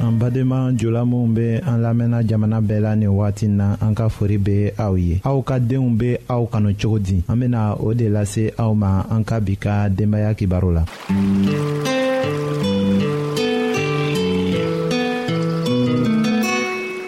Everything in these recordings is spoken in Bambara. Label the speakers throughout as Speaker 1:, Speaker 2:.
Speaker 1: an
Speaker 2: badenma jula minw be an lamɛnna jamana bɛɛ la nin wagati na an ka fori be aw ye aw ka denw be aw kanu cogo di an bena o de lase aw ma an ka bi ka denbaaya kibaru la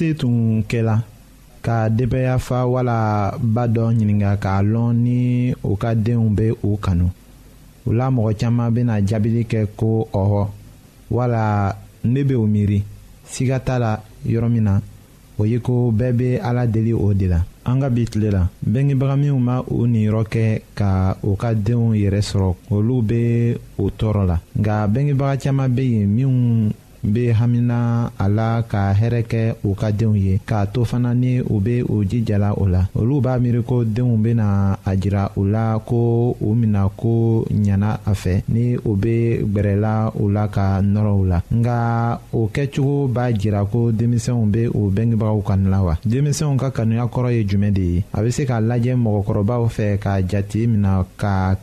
Speaker 2: se tun kɛla ka denbaya fa wala ba dɔ ɲininka k'a lɔn ni u ka denw bɛ u kanu o la mɔgɔ caman bɛna jaabili kɛ ko ɔhɔ wala ne bɛ o miiri siga t'a la yɔrɔ min na o ye ko bɛɛ bɛ ala deli o de la an ka bi tile la bɛngebaga minnu ma u niyɔrɔ kɛ ka u ka denw yɛrɛ sɔrɔ olu bɛ o tɔɔrɔ la nka bɛngebaga caman bɛ yen minnu n bɛ hamina a la ka hɛrɛ kɛ u ka denw ye k'a to fana ni u bɛ u jijala o la olu b'a miiri ko denw bɛna a jira u la ko u minɛ ko ɲana a fɛ ni u bɛ gbɛrɛla u la ka nɔrɔ u la nka o kɛcogo b'a jira ko denmisɛnw bɛ u bɛngebagaw kanu la wa denmisɛnw ka kanuya kɔrɔ ye jumɛn de ye a bɛ se ka lajɛ mɔgɔkɔrɔbaw fɛ ka jate minɛ ka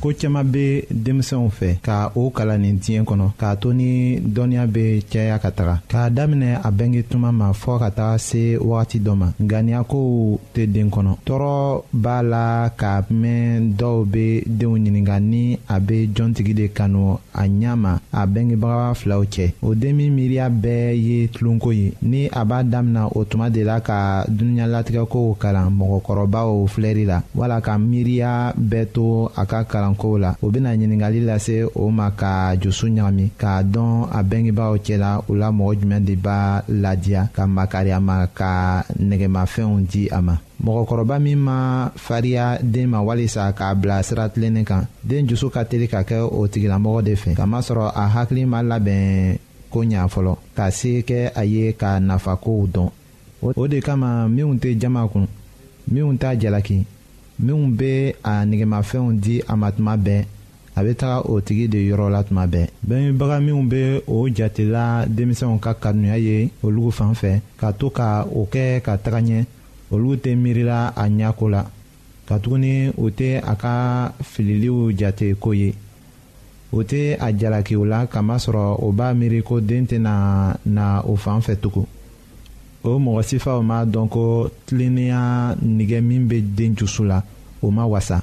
Speaker 2: ko caman bɛ denmisɛnw fɛ ka o kalan nin diɲɛ kɔnɔ k'a to ni dɔnniya bɛ caya ka taga k'a daminɛ a bɛnge tuma ma fɔ ka taa se wagati dɔ ma ŋaniyakow tɛ den kɔnɔ tɔɔrɔ b'a la ka mɛn dɔw bɛ denw ɲininka ni a bɛ jɔntigi de kanu a ɲɛ ma a bɛngebagawa filaw cɛ o den min miiriya bɛɛ ye tulonko ye ni a b'a damina o tuma de la ka dunuɲalatigɛkow kalan mɔgɔkɔrɔbaw filɛri la wala ka miiriya bɛɛ to a ka kalankow la o bɛna ɲininkali lase o ma ka jusu ɲagami k'a dɔn a bɛngebaaw cɛla u la mɔgɔ jumɛn de b'a ladiya ka makari a ma ka nɛgɛmafɛnw di a ma mɔgɔkɔrɔba min ma fariya den ma walisa k'a bila sira tilennen kan den dusu ka teli ka kɛ o tigilamɔgɔ de fɛ kamasɔrɔ a hakili ma labɛn ko ɲa fɔlɔ ka se kɛ a ye ka nafakow dɔn o de kama minnu tɛ jama kun minnu t'a jalaki minnu bɛ a nɛgɛmafɛnw di a ma tuma bɛɛ a bɛ taga o tigi de yɔrɔ la tuma bɛɛ bɛnbaga minnu bɛ o jatela denmisɛnw ka kanuya ye olu fan fɛ ka to ka o kɛ ka taga ɲɛ olu tɛ miirila a ɲɛko la katuguni o tɛ a ka fililiw jate ko ye o tɛ a jalakiw la kamasɔrɔ o b'a miiri ko den tɛna na o fan fɛ tugun o mɔgɔ sifaw m'a dɔn ko tilennenya nɛgɛ min bɛ den dusu la o ma wasa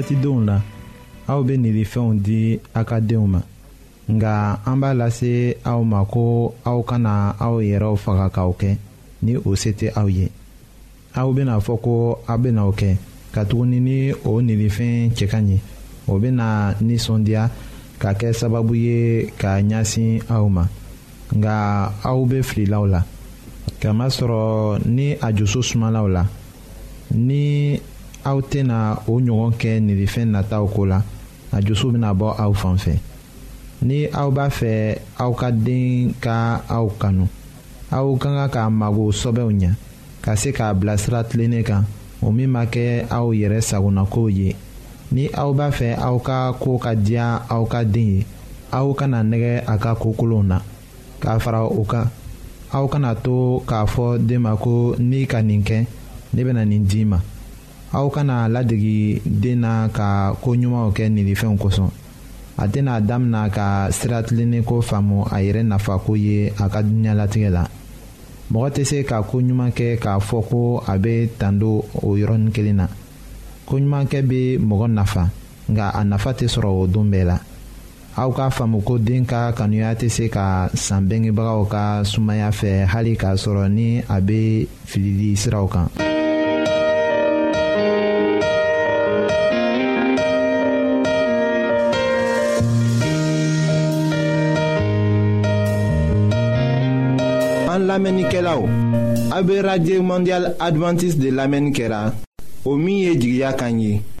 Speaker 2: fɛtidenw na aw bɛ nilifɛnw di a ka denw ma nka an b'a lase aw ma ko aw kana aw yɛrɛw faga k'aw kɛ ni o se tɛ aw ye aw bɛna fɔ ko aw bɛna o kɛ katuguni ni o nilifɛn cɛ ka ɲi o bɛna nisɔndiya ka kɛ sababu ye ka ɲɛsin aw ma nka aw bɛ fililaw la kamasɔrɔ ni a dusu sumalaw la ni aw tɛna o ɲɔgɔn kɛ nilifɛn nataw ko la a dusu bɛna bɔ aw fan fɛ ni aw b'a fɛ aw ka den ka aw kanu. aw ka kan k'a mago sɔbɛw ɲɛ ka se k'a bilasira tilennen kan o min ma kɛ aw yɛrɛ sagonakow ye ni aw b'a fɛ aw ka ko ka diya aw ka den ye aw kana nɛgɛ a ka ko kolonw na k'a fara o kan aw kana to k'a fɔ den ma ko n'i ka nin kɛ ne bɛna nin d'i ma. aw kana ladegi den na ka ko ɲumanw kɛ nilifɛnw kosɔn a tɛna damina ka sira tilennen ko faamu a yɛrɛ nafa ko ye a ka diɲɛlatigɛ la mɔgɔ tɛ se ka ko ɲuman kɛ k'a fɔ ko a bɛ tando o yɔrɔnin kelen na ko ɲumankɛ bɛ mɔgɔ nafa nka a nafa tɛ sɔrɔ o don bɛɛ la aw k'a faamu ko den ka kanuya tɛ se ka san bɛngebagaw ka sumaya fɛ hali k'a sɔrɔ ni a bɛ filili siraw kan.
Speaker 1: an lamɛnnikɛlaw a bɛ radio mondial adventiste de lamɛnni kɛra o min ye jigiya kan ye.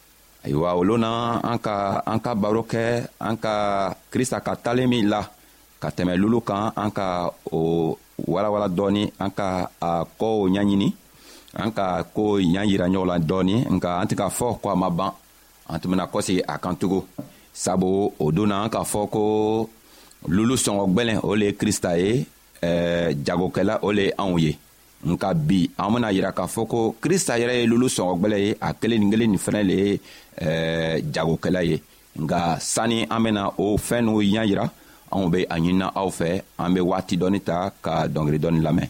Speaker 1: ayiwa
Speaker 3: olu na an ka an ka baro kɛ an ka krista ka talen min la ka tɛmɛ lulu kan an ka o walawala dɔɔni an ka a kɔw ɲɛɲini an ka ko ɲa yira ɲɔgɔn la dɔɔni nka an tɛ ka fɔ ko a ma ban an tun bɛna kɔsegi a kan tugun sabu o don na an k'a fɔ ko lulu sɔngɔ gbɛlɛn o le ye krista ye ɛɛ jagokɛla o le ye anw ye nka bi an bena yira k'a fɔ ko krista yɛrɛ ye lulu sɔngɔgwɛlɛ ye a kelen nin kelen nin fɛnɛ le ye eh, jagokɛla ye nka sanni an bena o fɛɛn n'o ɲa yira anw be a ɲinina aw fɛ an be waati dɔɔni ta ka dɔngeri dɔɔni lamɛn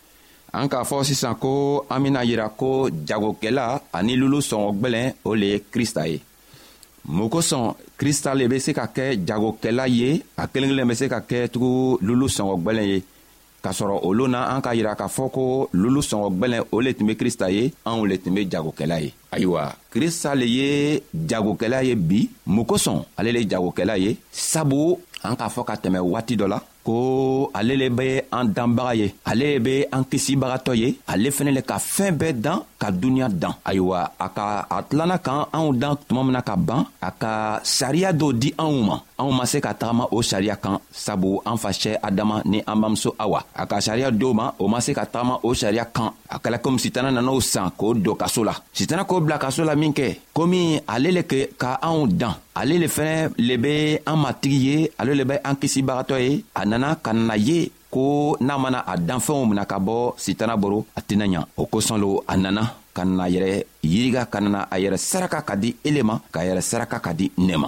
Speaker 3: an k'a fɔ sisan ko an bena yira ko jagokɛla ani lulu sɔngɔ gwɛlɛn o le ye krista ye mun kosɔn krista le be se ka kɛ jagokɛla ye a kelen kelen be se ka kɛ tugu lulu sɔngɔ gwɛlɛn ye k'a sɔrɔ olu na an k'a yira k'a fɔ ko lulu sɔngɔ gwɛlɛn o le tun be krista ye anw le tun be jagokɛla ye ayiwa krista le ye jagokɛla ye bi mun kosɔn ale le jagokɛla ye sabu an k'a fɔ ka tɛmɛ waati dɔ la ko ale le bɛ an danbaga ye ale le bɛ an kisibagatɔ ye ale fɛnɛ le ka fɛɛn bɛɛ dan ka duniɲa dan ayiwa a ka a tilana kan anw dan tuma mina ka ban a ka sariya dɔw di anw ma anw ma se ka tagama o sariya kan sabu an facɛ adama ni an bamuso awa a ka sariya dɔw ma o ma se ka tagama o sariya kan a kɛla komi sitana nan'o san k'o don kaso la sitana k'o bila kaso la min kɛ komi ale le ke ka anw dan ale le fɛnɛ le be an matigi ye ale le be an kisibagatɔ ye a nana ka na ye ko n'a mana a danfɛnw mina ka bɔ sitana boro a tɛna ɲa o kosɔn lo a nana ka na yɛrɛ yiriga ka nana a yɛrɛ saraka ka di ele ma k'a yɛrɛ saraka ka di ne ma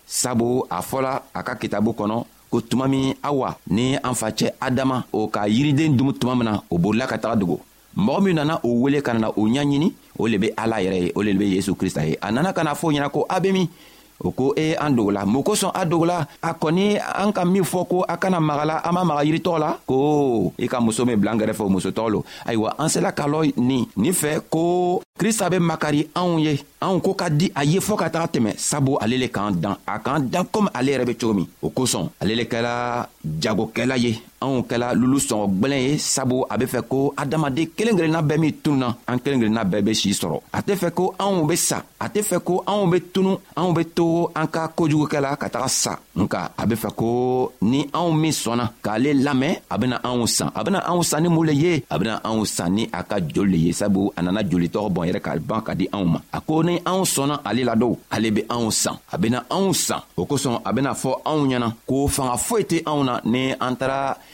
Speaker 3: sabu a fɔla a ka kitabu kɔnɔ ko tuma min awa ni an facɛ adama o ka yiriden dumu tuma min na o bolila ka taga dogo mɔgɔ min nana o wele ka nana o ɲaɲini o le be ala yɛrɛ ye o le be yezu krista ye a nana ka na fɔ ɲɛna ko a be min o ko e an dogola mun kosɔn a dogola a kɔni an ka min fɔ ko a kana magala an ma maga yiritɔgɔ la ko i ka muso min bila n gɛrɛfɛ o muso tɔgɔ lo ayiwa an sela ka lɔ nin nin fɛ ko krista be makari anw ye anw ko ka di a ye fɔɔ ka taga tɛmɛ sabu ale le k'an dan a k'an dan komi ale yɛrɛ be cogo min o kosɔn ale le kɛla jagokɛla ye anw kɛla lulu sɔngɔ gwɛlɛn ye sabu a be fɛ ko adamaden kelen kelenna bɛɛ min tununa an kelen kelenna bɛɛ be sii sɔrɔ a tɛ fɛ ko anw be sa a tɛ fɛ ko anw be tunu anw be to an ka kojugukɛ la ka taga sa nka a be fɛ ko ni anw min sɔnna k'ale lamɛn a bena anw san a bena anw san ni mun le ye a bena anw san ni a ka joli le ye sabu a nana joli tɔgɔ bɔn yɛrɛ ka ban ka di anw ma a ko ni anw sɔnna ale la don ale be anw san a bena anw san o kosɔn a bena fɔ anw ɲɛna ko fanga foyi tɛ anw na ni an taara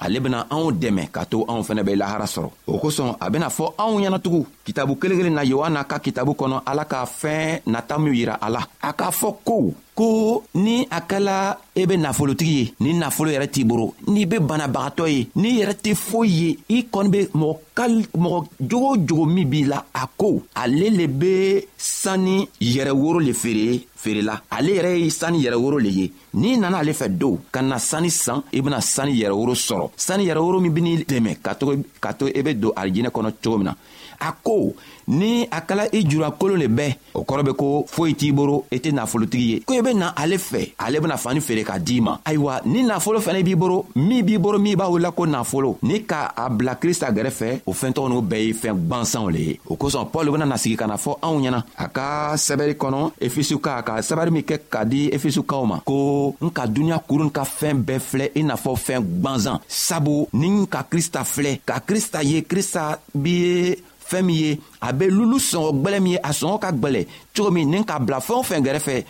Speaker 3: ale bena anw dɛmɛ ka to anw fɛnɛ be lahara sɔrɔ o kosɔn a bena fɔ anw ɲɛnatugun kitabu kelen kelen na yohana ka kitabu kɔnɔ ala ka fɛɛn nata minw yira a la a k'a fɔ ko ko ni a kɛla e be nafolotigi ye ni nafolo yɛrɛ t'i boro n'i be banabagatɔ ye n'i yɛrɛ tɛ foyi ye i kɔni be mɔgɔ kal mɔgɔ jogo o jogo min b'i la a ko ale le be sanni yɛrɛ woro le feere feerela ale yɛrɛ ye sanni yɛrɛ woro le ye n'i nana ale fɛ don ka na sani san i bɛna sani yɛrɛworo sɔrɔ sani yɛrɛworo min bɛn'i dɛmɛ ka to ka to e bɛ don alijinɛ kɔnɔ cogo min na a ko ni a kala i jura kolon le bɛɛ o kɔrɔ bɛ ko foyi t'i boro i tɛ nafolotigi ye ko i bɛ na ale fɛ ale bɛna fani feere k'a d'i ma ayiwa ni nafolo fana b'i boro min b'i boro min b'a wele ko nafolo ni ka a bila krista gɛrɛfɛ o fɛn tɔgɔ n'o bɛɛ ye fɛn gwansanw le ye o kosɔn paul bɛna na sigi ka na fɔ anw ɲɛna a ka sɛbɛri kɔnɔ efisuka ka sɛbɛri min kɛ ka di efisukaw ma ko n ka duniɲa kurun ka fɛɛn bɛɛ filɛ i n'a fɔ fɛɛn gwanzan sabu ni n ka krista filɛ ka krista ye krista bi ye fɛɛn min ye a be lulu sɔngɔ gwɛlɛ min ye a sɔngɔ ka gwɛlɛ cogo min ni ka bila fɛɛn o fɛn gɛrɛfɛ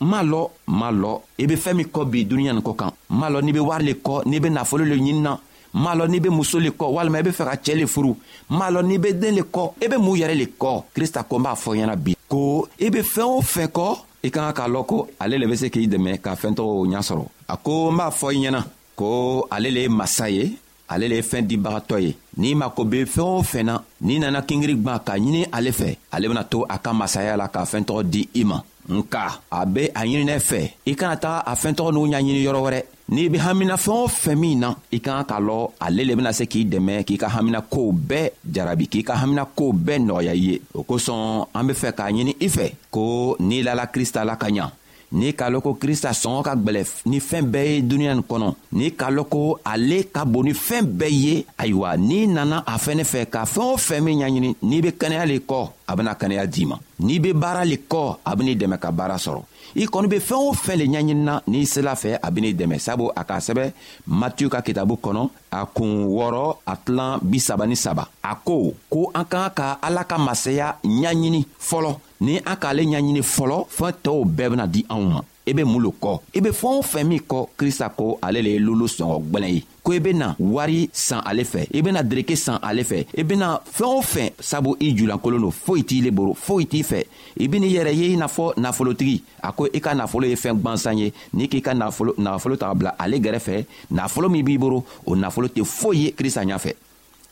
Speaker 3: m'a lɔ m'a lɔ i be fɛɛn min kɔ bi duniɲa nin kɔ kan m'a lɔ n'i be wari le kɔ n'i be nafolo le ɲini na m'a lɔ n'i be muso le kɔ walima i be fɛ ka cɛɛ le furu m'a lɔ n'i be den le kɔ i be mun yɛrɛ le kɔ krista ko n b'a fɔ ɲɛna bi ko i be fɛɛn o fɛn kɔ i ka kan k'a lɔn ko ale le be se k'i dɛmɛ ka fɛɛntɔgɔw ɲa sɔrɔ a ko n b'a fɔ i ɲɛna ko ale le ye masa ye ale le ye fɛɛn dibagatɔ ye n'i mako be fɛɛn o fɛn na n'i nana kingiri gwan k'a ɲini ale fɛ ale bena to a ka masaya la k'a fɛɛn tɔgɔ di i ma nka a be a ɲininɛ fɛ i kana taga a fɛɛn tɔgɔ n'u ɲaɲini yɔrɔ wɛrɛ n'i be hamina fɛɛn o fɛn min na i kan k'a lɔ ale le bena se k'i dɛmɛ k'i ka hamina kow bɛɛ jarabi k'i ka hamina kow bɛɛ nɔgɔya i ye o kosɔn an be fɛ k'a ɲini i fɛ ko n'i lala krista la ka ɲa ni k'a lɔn ko krista sɔngɔ ka gwɛlɛ ni fɛɛn bɛɛ ye duniɲa nin kɔnɔ ni k'a lɔn ko ale ka bon ni fɛɛn bɛɛ ye ayiwa n'i nana a fɛnɛ fɛ ka fɛɛn o fɛn min ɲaɲini n'i be kɛnɛya le kɔ a bena kɛnɛya d'i ma n'i be baara le kɔ a ben'i dɛmɛ ka baara sɔrɔ i kɔni be fɛɛn o fɛn le ɲaɲinina n'i sela fɛ a ben'i dɛmɛ sabu a k'a sɛbɛ matiyu ka kitabu kɔnɔ a kun wɔɔrɔ a tilan bisaba ni saba a ko ko an ka ka ala ka masaya ɲaɲini fɔlɔ ni an k'ale ɲɛɲini fɔlɔ fɛn tɔw bɛɛ bena di anw ma i be mun lo kɔ i be fɛɛn o fɛn min kɔ krista ko ale le ye lolo sɔngɔ gwɛlɛn ye ko i bena wari san ale fɛ i bena dereke san ale fɛ i bena fɛɛn o fɛn sabu i julankolon lo foyi t'i le boro foyi t'i fɛ i beni yɛrɛ ye i n'a fɔ nafolotigi a ko i ka nafolo ye fɛɛn gwansan ye n'i k'i ka nafolo ta ka bila ale gɛrɛfɛ nafolo min b'i boro o nafolo tɛ foyi ye krista ɲafɛ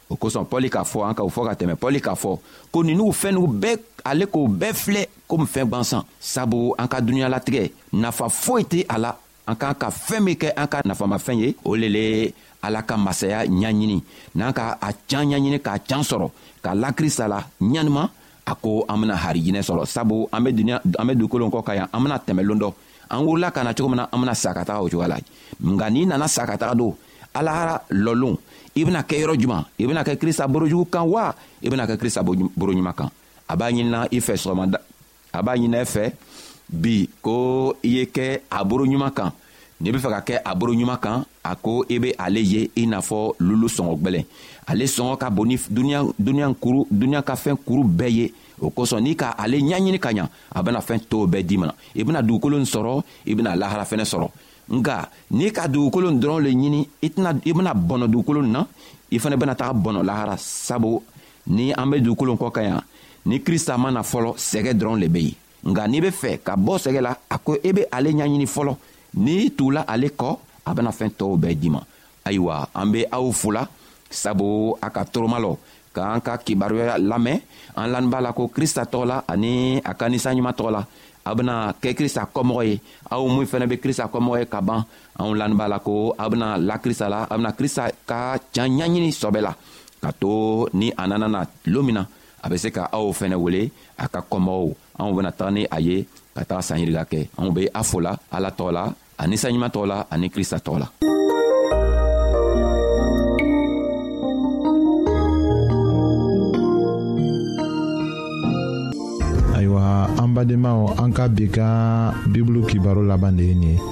Speaker 3: o kosɔn pɔli k'a fɔ an ka o fɔ ka tɛmɛ pɔli k'a fɔ ko ninnu fɛn n'u bɛɛ ale k'o bɛɛ filɛ komi fɛn gwansan sabu an ka dunuɲalatigɛ nafa foyi tɛ a la an k'an ka fɛn min kɛ an ka nafamafɛn ye o le le ala ka masaya ɲaɲini n'an ka a can ɲaɲini k'a can sɔrɔ ka la krista la ɲanima a ko an bena harijinɛ sɔrɔ sabu an be dugukolo kɔ ka yan an bena tɛmɛlon dɔ an wurula ka na cogo min na an bena sa ka taga o cogoya la nka n'i nana sa ka taga don alahara lɔlon i bena kɛ yɔrɔ juman i bena kɛ krista borojugu kan wa i bena kɛ krista boroɲuman kan a b'a ɲinina i fɛ sɔgɔmada a b'a ɲinina i fɛ bi ko i ye kɛ a boroɲuman kan n'i be fɛ ka kɛ a boroɲuman kan a ko i be ale ye i n'a fɔ lulu sɔngɔ gwɛlɛn ale sɔngɔ ka bon ni duniɲa kuru duniɲa ka fɛɛn kuru bɛɛ ye o kosɔn n'i ka ale ɲaɲini ka ɲa a bena fɛɛn tow bɛɛ di ma i bena dugukolo n sɔrɔ i bena lahara fɛnɛ sɔrɔ nka n'i ka dugukolo n dɔrɔn le ɲini i tɛna i bena bɔnɔ dugukolo n na i fɛnɛ bena taga bɔnɔ lahara sabu ni an be dugukolo kɔ ka yan ni krista ma na fɔlɔ sɛgɛ dɔrɔn le be yen nka n'i be fɛ ka bɔ sɛgɛ la a ko i be ale ɲaɲini fɔlɔ n'i tugula ale kɔ a bena fɛɛn tɔɔw bɛɛ di ma ayiwa an be aw fola sabu a ka toromalɔ k'an ka kibaruya lamɛn an lani b'a la ko krista tɔgɔ la ani a ka ninsanɲuman tɔgɔ la aw bena kɛ krista kɔmɔgɔ ye aw min fɛnɛ be krista kɔmɔgɔ ye ka ban anw lani b'a la ko aw bena la krista la aw bena krista ka can ɲaɲini sɔbɛ la ka to ni a nanana loon min na a bɛ se ka aw fɛnɛ wele a ka kɔmɔgɔw anw bena taga ni a ye ka taga sanyirika kɛ anw be a fola ala tɔgɔ la ani saɲuman tɔgɔ la ani krista tɔgɔ la
Speaker 1: ayiwa an badenmaw an ka bi ka bibulu kibaro laban de ye nin ye